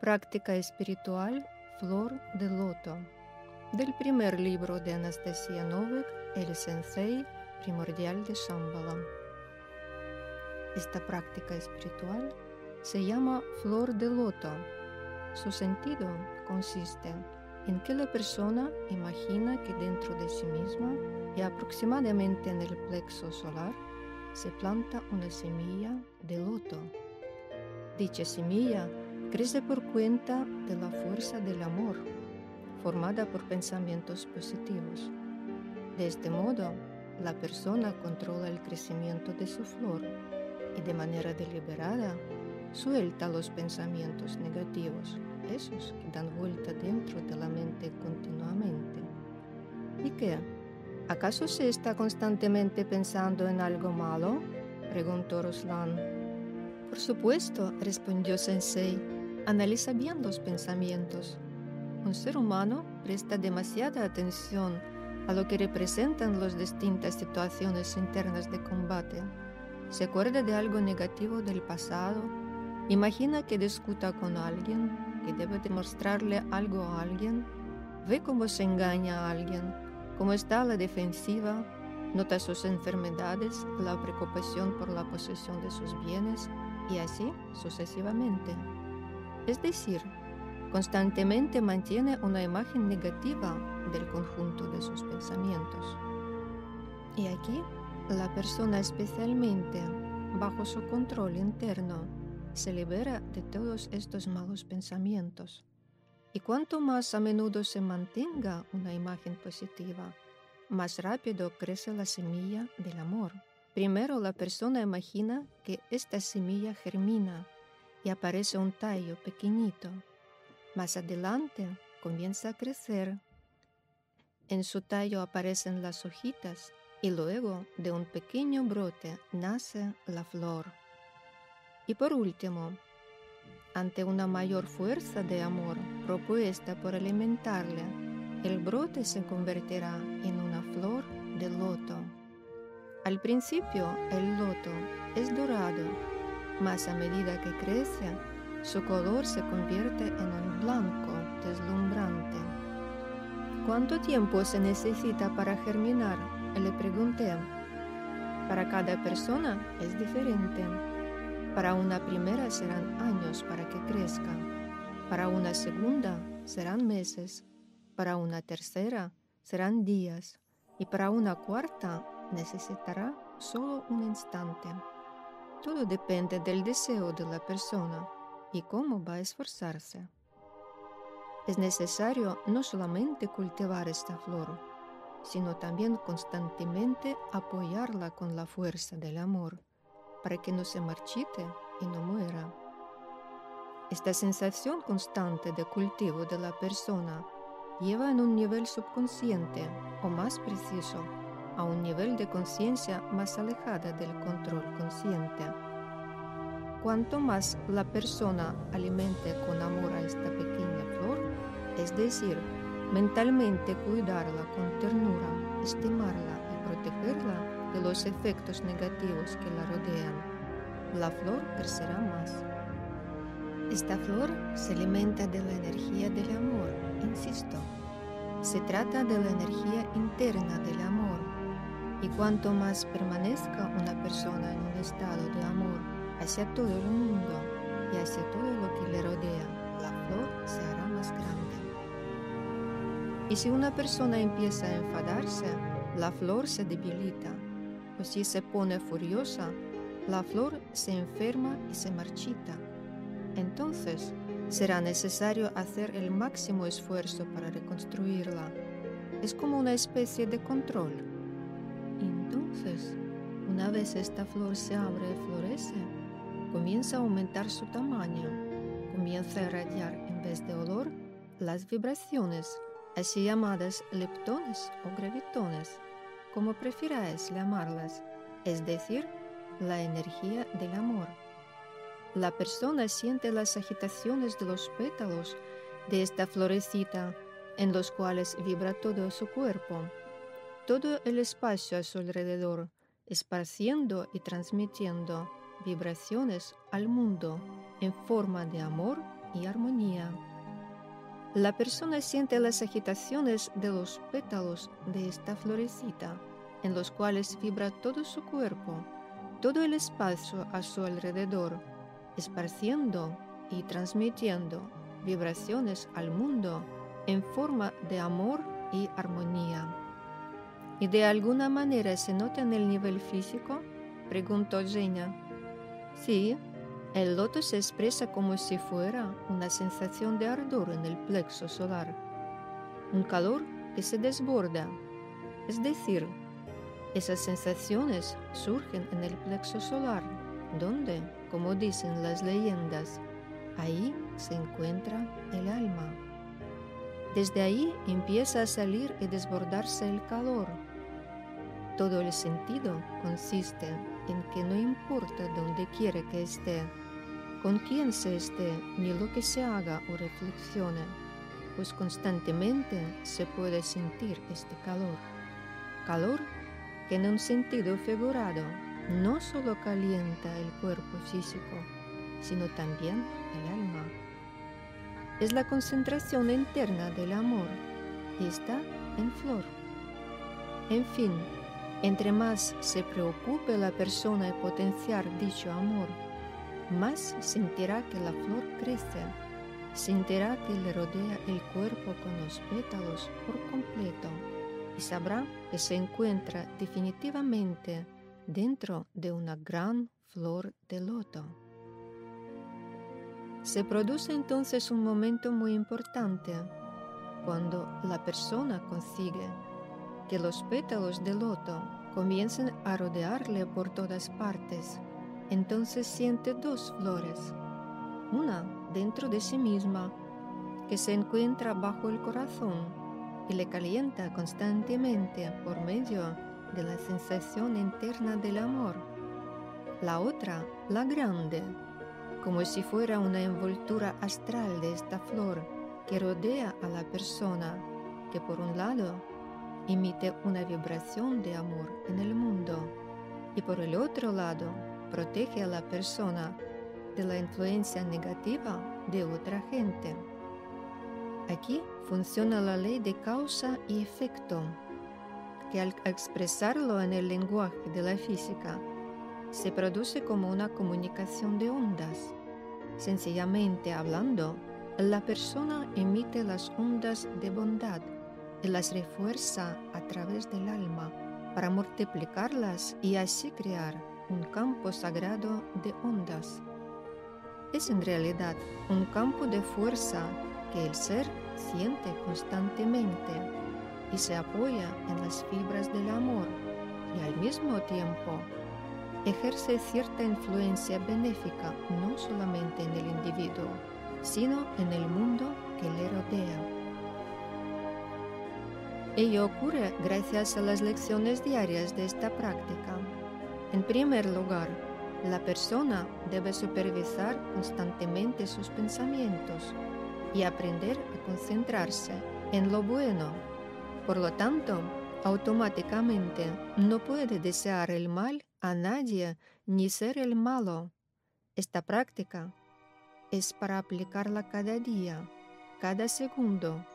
Práctica espiritual Flor de Loto, del primer libro de Anastasia Novik, El Sensei Primordial de Shambhala. Esta práctica espiritual se llama Flor de Loto. Su sentido consiste en que la persona imagina que dentro de sí misma y aproximadamente en el plexo solar se planta una semilla de loto. Dicha semilla crece por cuenta de la fuerza del amor, formada por pensamientos positivos. De este modo, la persona controla el crecimiento de su flor y de manera deliberada suelta los pensamientos negativos, esos que dan vuelta dentro de la mente continuamente. ¿Y qué? ¿Acaso se está constantemente pensando en algo malo? preguntó Ruslan. Por supuesto, respondió Sensei. Analiza bien los pensamientos. Un ser humano presta demasiada atención a lo que representan las distintas situaciones internas de combate. Se acuerda de algo negativo del pasado, imagina que discuta con alguien, que debe demostrarle algo a alguien, ve cómo se engaña a alguien, cómo está a la defensiva, nota sus enfermedades, la preocupación por la posesión de sus bienes y así sucesivamente. Es decir, constantemente mantiene una imagen negativa del conjunto de sus pensamientos. Y aquí, la persona especialmente bajo su control interno se libera de todos estos malos pensamientos. Y cuanto más a menudo se mantenga una imagen positiva, más rápido crece la semilla del amor. Primero la persona imagina que esta semilla germina y aparece un tallo pequeñito. Más adelante comienza a crecer. En su tallo aparecen las hojitas y luego de un pequeño brote nace la flor. Y por último, ante una mayor fuerza de amor propuesta por alimentarle, el brote se convertirá en una flor de loto. Al principio el loto es dorado, mas a medida que crece, su color se convierte en un blanco deslumbrante. ¿Cuánto tiempo se necesita para germinar? Le pregunté. Para cada persona es diferente. Para una primera serán años para que crezca. Para una segunda serán meses. Para una tercera serán días. Y para una cuarta necesitará solo un instante. Todo depende del deseo de la persona y cómo va a esforzarse. Es necesario no solamente cultivar esta flor, sino también constantemente apoyarla con la fuerza del amor, para que no se marchite y no muera. Esta sensación constante de cultivo de la persona lleva en un nivel subconsciente, o más preciso, a un nivel de conciencia más alejada del control consciente. Cuanto más la persona alimente con amor a esta pequeña flor, es decir, mentalmente cuidarla con ternura, estimarla y protegerla de los efectos negativos que la rodean, la flor crecerá más. Esta flor se alimenta de la energía del amor, insisto. Se trata de la energía interna del amor y cuanto más permanezca una persona en un estado de amor hacia todo el mundo y hacia todo lo que le rodea, la flor se hará más grande. Y si una persona empieza a enfadarse, la flor se debilita. O si se pone furiosa, la flor se enferma y se marchita. Entonces, será necesario hacer el máximo esfuerzo para reconstruirla. Es como una especie de control entonces, una vez esta flor se abre y florece, comienza a aumentar su tamaño, comienza a irradiar en vez de olor las vibraciones, así llamadas leptones o gravitones, como prefiráis llamarlas, es decir, la energía del amor. La persona siente las agitaciones de los pétalos de esta florecita en los cuales vibra todo su cuerpo todo el espacio a su alrededor, esparciendo y transmitiendo vibraciones al mundo en forma de amor y armonía. La persona siente las agitaciones de los pétalos de esta florecita, en los cuales vibra todo su cuerpo, todo el espacio a su alrededor, esparciendo y transmitiendo vibraciones al mundo en forma de amor y armonía. ¿Y de alguna manera se nota en el nivel físico? preguntó Jenna. Sí, el loto se expresa como si fuera una sensación de ardor en el plexo solar, un calor que se desborda, es decir, esas sensaciones surgen en el plexo solar, donde, como dicen las leyendas, ahí se encuentra el alma. Desde ahí empieza a salir y desbordarse el calor. Todo el sentido consiste en que no importa dónde quiere que esté, con quién se esté, ni lo que se haga o reflexione, pues constantemente se puede sentir este calor. Calor que en un sentido figurado no solo calienta el cuerpo físico, sino también el alma. Es la concentración interna del amor y está en flor. En fin, entre más se preocupe la persona de potenciar dicho amor, más sentirá que la flor crece, sentirá que le rodea el cuerpo con los pétalos por completo y sabrá que se encuentra definitivamente dentro de una gran flor de loto. Se produce entonces un momento muy importante cuando la persona consigue que los pétalos de loto comiencen a rodearle por todas partes. Entonces siente dos flores, una dentro de sí misma que se encuentra bajo el corazón y le calienta constantemente por medio de la sensación interna del amor. La otra, la grande, como si fuera una envoltura astral de esta flor que rodea a la persona, que por un lado emite una vibración de amor en el mundo y por el otro lado protege a la persona de la influencia negativa de otra gente. Aquí funciona la ley de causa y efecto, que al expresarlo en el lenguaje de la física, se produce como una comunicación de ondas. Sencillamente hablando, la persona emite las ondas de bondad y las refuerza a través del alma para multiplicarlas y así crear un campo sagrado de ondas. Es en realidad un campo de fuerza que el ser siente constantemente y se apoya en las fibras del amor y al mismo tiempo ejerce cierta influencia benéfica no solamente en el individuo, sino en el mundo que le rodea. Ello ocurre gracias a las lecciones diarias de esta práctica. En primer lugar, la persona debe supervisar constantemente sus pensamientos y aprender a concentrarse en lo bueno. Por lo tanto, automáticamente no puede desear el mal a nadie ni ser el malo. Esta práctica es para aplicarla cada día, cada segundo,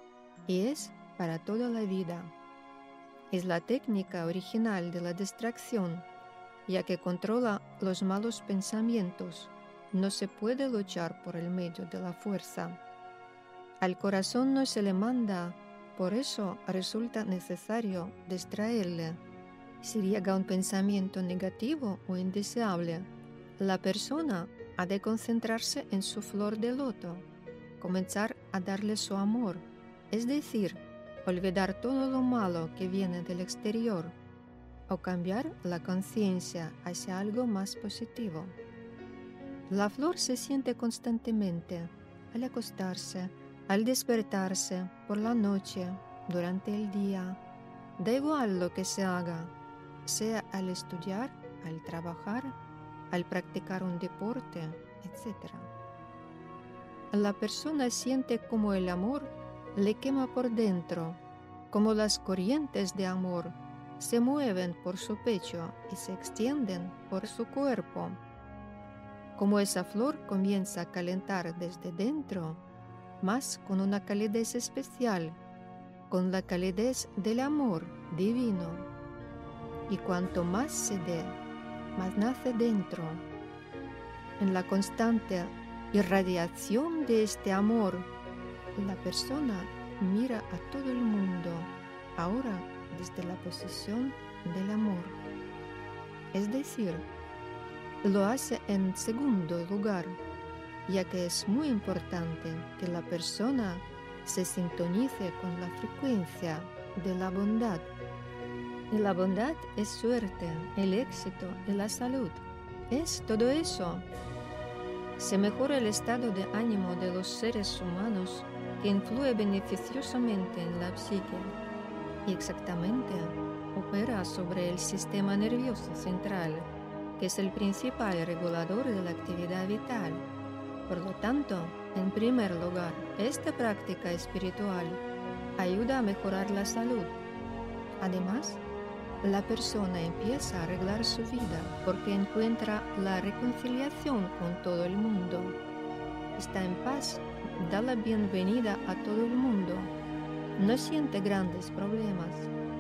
y es para toda la vida. Es la técnica original de la distracción, ya que controla los malos pensamientos. No se puede luchar por el medio de la fuerza. Al corazón no se le manda, por eso resulta necesario distraerle. Si llega un pensamiento negativo o indeseable, la persona ha de concentrarse en su flor de loto, comenzar a darle su amor, es decir, olvidar todo lo malo que viene del exterior o cambiar la conciencia hacia algo más positivo. La flor se siente constantemente al acostarse, al despertarse, por la noche, durante el día. Da igual lo que se haga, sea al estudiar, al trabajar, al practicar un deporte, etc. La persona siente como el amor le quema por dentro, como las corrientes de amor se mueven por su pecho y se extienden por su cuerpo como esa flor comienza a calentar desde dentro, más con una calidez especial, con la calidez del amor divino. Y cuanto más se dé, más nace dentro. En la constante irradiación de este amor, la persona mira a todo el mundo, ahora desde la posición del amor. Es decir, lo hace en segundo lugar, ya que es muy importante que la persona se sintonice con la frecuencia de la bondad. Y la bondad es suerte, el éxito y la salud. Es todo eso. Se mejora el estado de ánimo de los seres humanos que influye beneficiosamente en la psique y exactamente opera sobre el sistema nervioso central que es el principal regulador de la actividad vital. Por lo tanto, en primer lugar, esta práctica espiritual ayuda a mejorar la salud. Además, la persona empieza a arreglar su vida porque encuentra la reconciliación con todo el mundo. Está en paz, da la bienvenida a todo el mundo. No siente grandes problemas.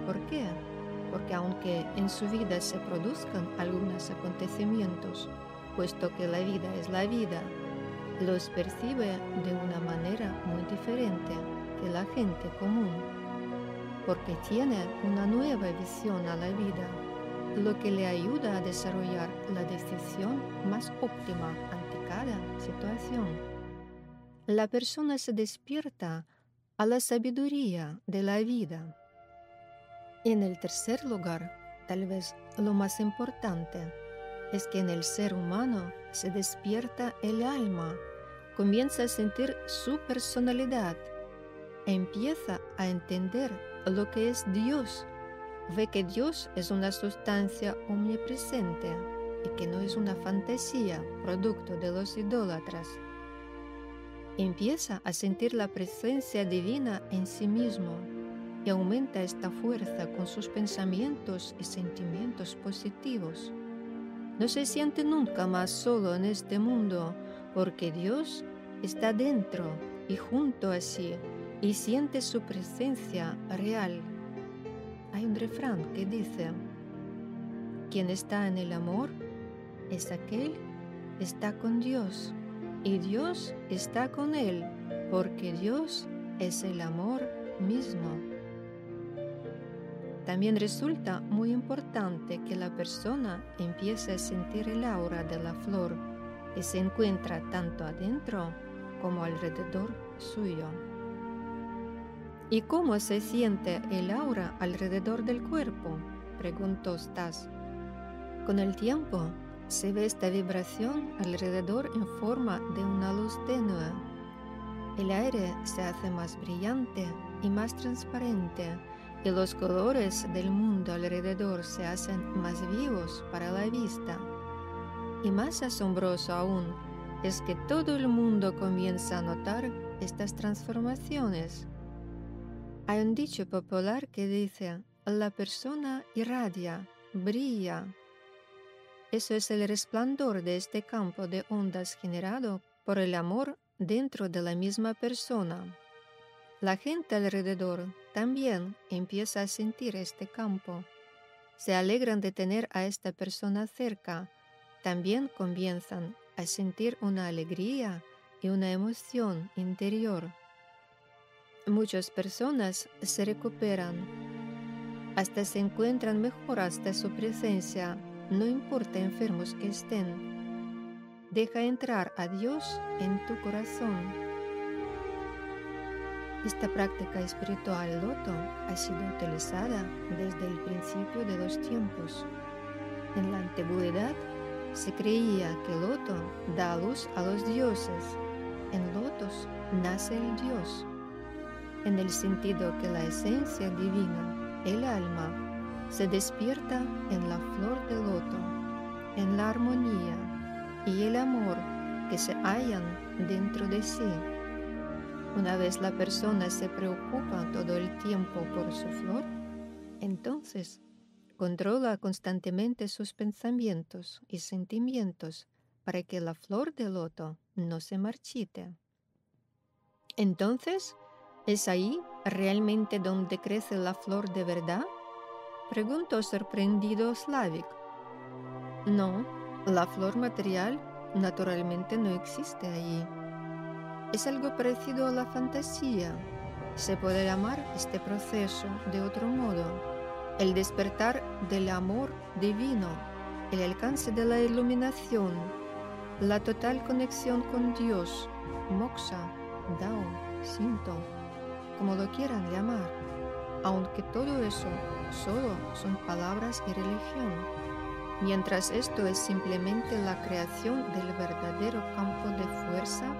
¿Por qué? porque aunque en su vida se produzcan algunos acontecimientos, puesto que la vida es la vida, los percibe de una manera muy diferente que la gente común, porque tiene una nueva visión a la vida, lo que le ayuda a desarrollar la decisión más óptima ante cada situación. La persona se despierta a la sabiduría de la vida en el tercer lugar, tal vez lo más importante, es que en el ser humano se despierta el alma, comienza a sentir su personalidad, empieza a entender lo que es Dios, ve que Dios es una sustancia omnipresente y que no es una fantasía producto de los idólatras. Empieza a sentir la presencia divina en sí mismo y aumenta esta fuerza con sus pensamientos y sentimientos positivos. No se siente nunca más solo en este mundo porque Dios está dentro y junto a sí y siente su presencia real. Hay un refrán que dice, quien está en el amor es aquel que está con Dios y Dios está con él porque Dios es el amor mismo. También resulta muy importante que la persona empiece a sentir el aura de la flor que se encuentra tanto adentro como alrededor suyo. ¿Y cómo se siente el aura alrededor del cuerpo? preguntó Stas. Con el tiempo se ve esta vibración alrededor en forma de una luz tenue. El aire se hace más brillante y más transparente y los colores del mundo alrededor se hacen más vivos para la vista. Y más asombroso aún es que todo el mundo comienza a notar estas transformaciones. Hay un dicho popular que dice, la persona irradia, brilla. Eso es el resplandor de este campo de ondas generado por el amor dentro de la misma persona. La gente alrededor también empieza a sentir este campo. Se alegran de tener a esta persona cerca. También comienzan a sentir una alegría y una emoción interior. Muchas personas se recuperan, hasta se encuentran mejor hasta su presencia, no importa enfermos que estén. Deja entrar a Dios en tu corazón esta práctica espiritual loto ha sido utilizada desde el principio de los tiempos. En la antigüedad se creía que loto da luz a los dioses. En lotos nace el Dios, en el sentido que la esencia divina, el alma, se despierta en la flor de loto, en la armonía y el amor que se hallan dentro de sí. Una vez la persona se preocupa todo el tiempo por su flor, entonces controla constantemente sus pensamientos y sentimientos para que la flor de loto no se marchite. Entonces, ¿es ahí realmente donde crece la flor de verdad? Preguntó sorprendido Slavik. No, la flor material naturalmente no existe allí. Es algo parecido a la fantasía. Se puede llamar este proceso de otro modo. El despertar del amor divino, el alcance de la iluminación, la total conexión con Dios, moksha, dao, sinto, como lo quieran llamar, aunque todo eso solo son palabras y religión mientras esto es simplemente la creación del verdadero campo de fuerza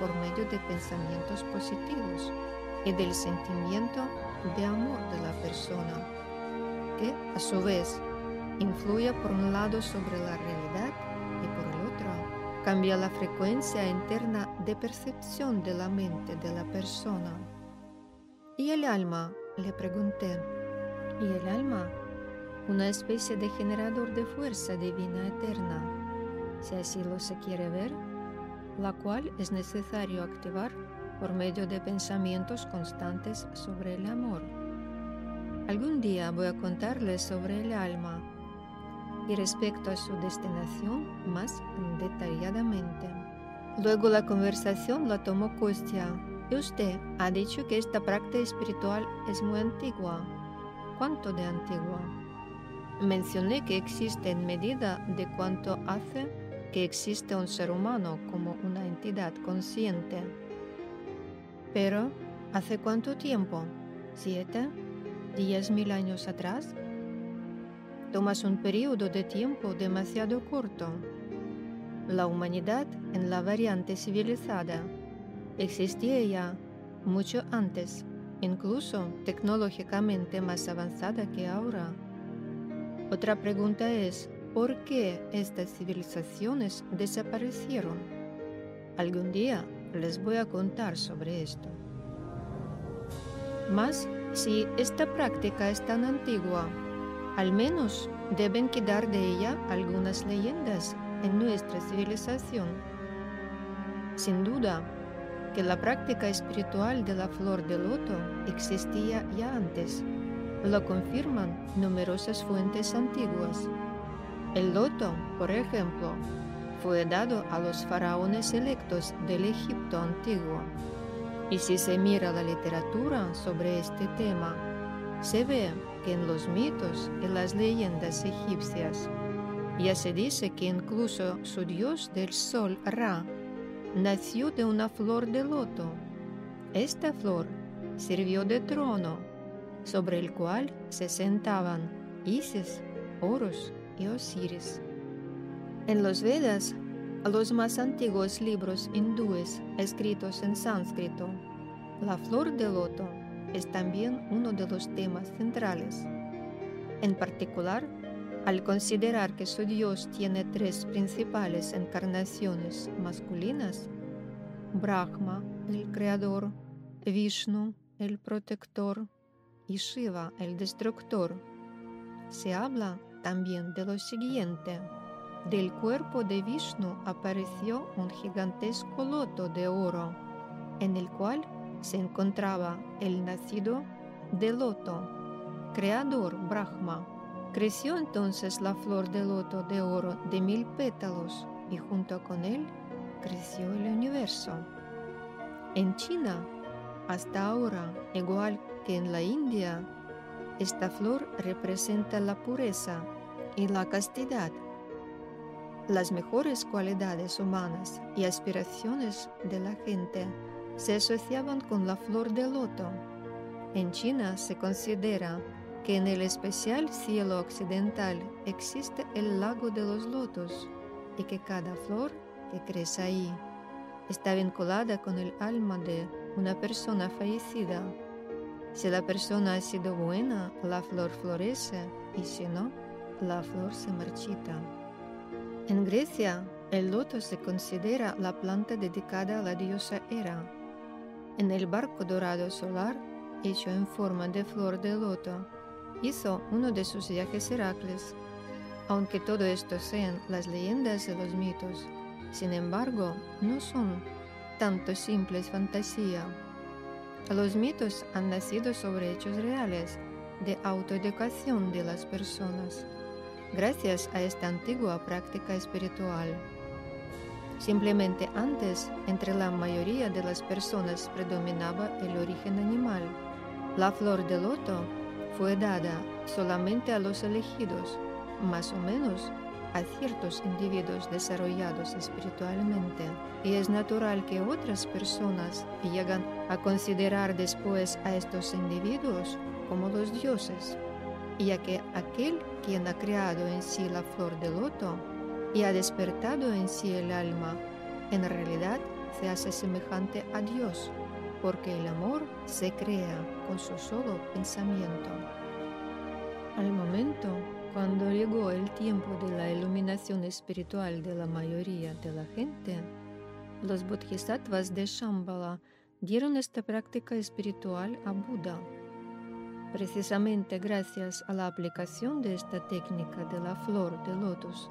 por medio de pensamientos positivos y del sentimiento de amor de la persona, que a su vez influye por un lado sobre la realidad y por el otro cambia la frecuencia interna de percepción de la mente de la persona. ¿Y el alma? Le pregunté. ¿Y el alma? una especie de generador de fuerza divina eterna, si así lo se quiere ver, la cual es necesario activar por medio de pensamientos constantes sobre el amor. Algún día voy a contarles sobre el alma y respecto a su destinación más detalladamente. Luego la conversación la tomó Kostya usted ha dicho que esta práctica espiritual es muy antigua. ¿Cuánto de antigua? Mencioné que existe en medida de cuánto hace que existe un ser humano como una entidad consciente. Pero, ¿hace cuánto tiempo? ¿Siete? ¿Diez mil años atrás? Tomas un periodo de tiempo demasiado corto. La humanidad en la variante civilizada existía ya mucho antes, incluso tecnológicamente más avanzada que ahora. Otra pregunta es, ¿por qué estas civilizaciones desaparecieron? Algún día les voy a contar sobre esto. Mas, si esta práctica es tan antigua, al menos deben quedar de ella algunas leyendas en nuestra civilización. Sin duda, que la práctica espiritual de la flor de loto existía ya antes lo confirman numerosas fuentes antiguas. El loto, por ejemplo, fue dado a los faraones electos del Egipto antiguo. Y si se mira la literatura sobre este tema, se ve que en los mitos y las leyendas egipcias ya se dice que incluso su dios del sol, Ra, nació de una flor de loto. Esta flor sirvió de trono sobre el cual se sentaban Isis, Horus y Osiris. En los Vedas, los más antiguos libros hindúes escritos en sánscrito, la flor de loto es también uno de los temas centrales. En particular, al considerar que su dios tiene tres principales encarnaciones masculinas, Brahma, el creador, Vishnu, el protector, y Shiva el destructor. Se habla también de lo siguiente. Del cuerpo de Vishnu apareció un gigantesco loto de oro, en el cual se encontraba el nacido de loto, creador Brahma. Creció entonces la flor de loto de oro de mil pétalos y junto con él creció el universo. En China, hasta ahora, igual en la India, esta flor representa la pureza y la castidad, las mejores cualidades humanas y aspiraciones de la gente se asociaban con la flor de loto. En China se considera que en el especial cielo occidental existe el lago de los lotos y que cada flor que crece ahí está vinculada con el alma de una persona fallecida si la persona ha sido buena, la flor florece y si no, la flor se marchita. En Grecia, el loto se considera la planta dedicada a la diosa Hera. En el barco dorado solar, hecho en forma de flor de loto, hizo uno de sus viajes Heracles. Aunque todo esto sean las leyendas y los mitos, Sin embargo, no son tanto simples fantasía. Los mitos han nacido sobre hechos reales de autoeducación de las personas, gracias a esta antigua práctica espiritual. Simplemente antes, entre la mayoría de las personas predominaba el origen animal. La flor de loto fue dada solamente a los elegidos, más o menos a ciertos individuos desarrollados espiritualmente y es natural que otras personas llegan a considerar después a estos individuos como los dioses, ya que aquel quien ha creado en sí la flor de loto y ha despertado en sí el alma, en realidad se hace semejante a Dios, porque el amor se crea con su solo pensamiento. Al momento cuando llegó el tiempo de la iluminación espiritual de la mayoría de la gente, los bodhisattvas de Shambhala dieron esta práctica espiritual a Buda. Precisamente gracias a la aplicación de esta técnica de la flor de lotus,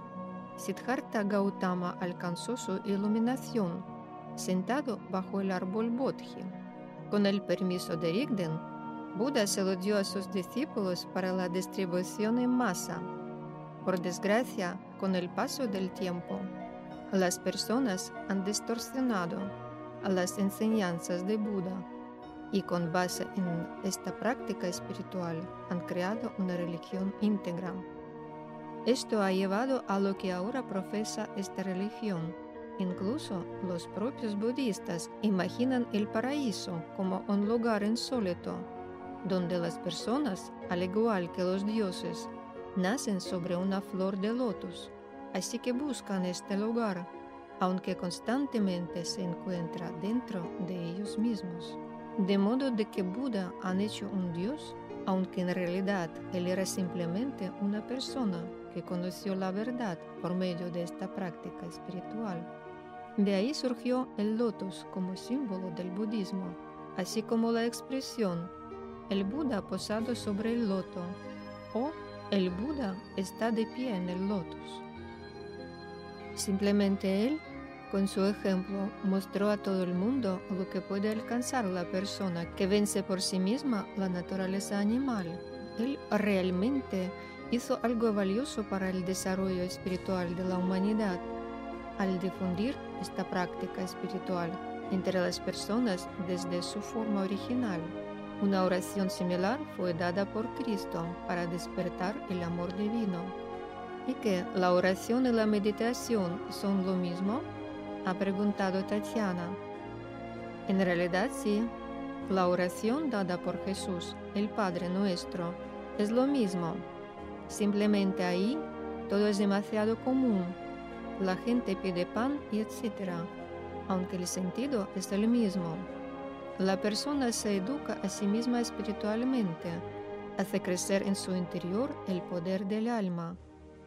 Siddhartha Gautama alcanzó su iluminación sentado bajo el árbol Bodhi. Con el permiso de Rigden, Buda se lo dio a sus discípulos para la distribución en masa. Por desgracia, con el paso del tiempo, las personas han distorsionado las enseñanzas de Buda y con base en esta práctica espiritual han creado una religión íntegra. Esto ha llevado a lo que ahora profesa esta religión. Incluso los propios budistas imaginan el paraíso como un lugar insólito donde las personas, al igual que los dioses, nacen sobre una flor de lotus, así que buscan este lugar, aunque constantemente se encuentra dentro de ellos mismos. De modo de que Buda han hecho un dios, aunque en realidad él era simplemente una persona que conoció la verdad por medio de esta práctica espiritual. De ahí surgió el lotus como símbolo del budismo, así como la expresión el Buda posado sobre el loto o el Buda está de pie en el lotus. Simplemente él, con su ejemplo, mostró a todo el mundo lo que puede alcanzar la persona que vence por sí misma la naturaleza animal. Él realmente hizo algo valioso para el desarrollo espiritual de la humanidad al difundir esta práctica espiritual entre las personas desde su forma original. Una oración similar fue dada por Cristo para despertar el amor divino. ¿Y que la oración y la meditación son lo mismo? Ha preguntado Tatiana. En realidad sí. La oración dada por Jesús, el Padre nuestro, es lo mismo. Simplemente ahí todo es demasiado común. La gente pide pan etc. Aunque el sentido es el mismo. La persona se educa a sí misma espiritualmente, hace crecer en su interior el poder del alma.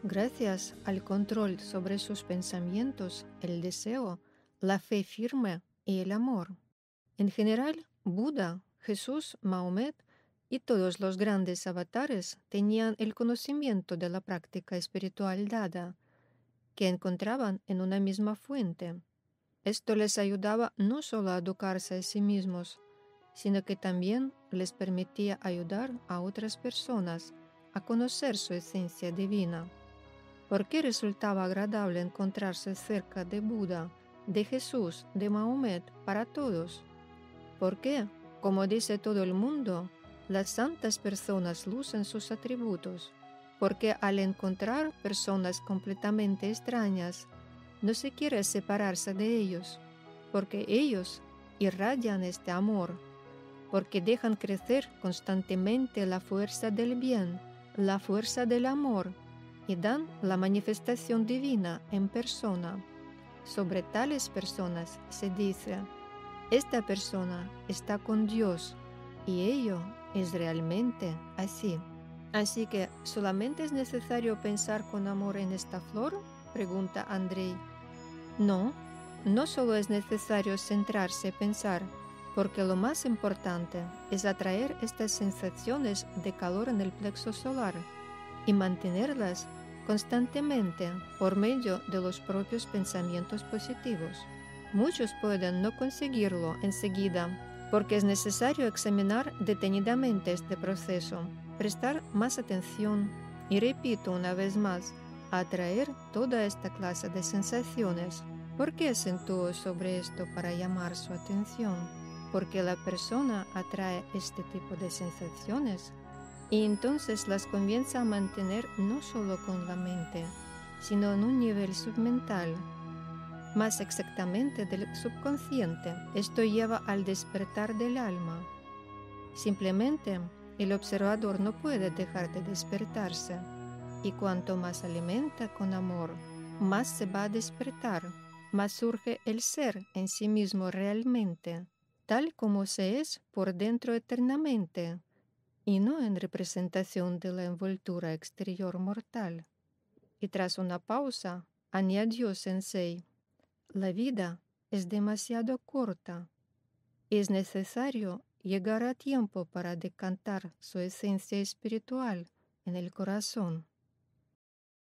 Gracias al control sobre sus pensamientos, el deseo, la fe firme y el amor. En general, Buda, Jesús, Mahomet y todos los grandes avatares tenían el conocimiento de la práctica espiritual dada, que encontraban en una misma fuente. Esto les ayudaba no solo a educarse a sí mismos, sino que también les permitía ayudar a otras personas a conocer su esencia divina. ¿Por qué resultaba agradable encontrarse cerca de Buda, de Jesús, de Mahomet para todos? ¿Por qué, como dice todo el mundo, las santas personas lucen sus atributos? Porque al encontrar personas completamente extrañas, no se quiere separarse de ellos, porque ellos irradian este amor, porque dejan crecer constantemente la fuerza del bien, la fuerza del amor, y dan la manifestación divina en persona. Sobre tales personas se dice, esta persona está con Dios, y ello es realmente así. Así que, ¿solamente es necesario pensar con amor en esta flor? pregunta Andrei. No, no solo es necesario centrarse, pensar, porque lo más importante es atraer estas sensaciones de calor en el plexo solar y mantenerlas constantemente por medio de los propios pensamientos positivos. Muchos pueden no conseguirlo enseguida porque es necesario examinar detenidamente este proceso, prestar más atención y repito una vez más, atraer toda esta clase de sensaciones. ¿Por qué acentúo sobre esto para llamar su atención? Porque la persona atrae este tipo de sensaciones y entonces las comienza a mantener no solo con la mente, sino en un nivel submental, más exactamente del subconsciente. Esto lleva al despertar del alma. Simplemente el observador no puede dejar de despertarse, y cuanto más alimenta con amor, más se va a despertar, más surge el ser en sí mismo realmente, tal como se es por dentro eternamente y no en representación de la envoltura exterior mortal. Y tras una pausa, añadió Sensei, la vida es demasiado corta. Es necesario llegar a tiempo para decantar su esencia espiritual en el corazón.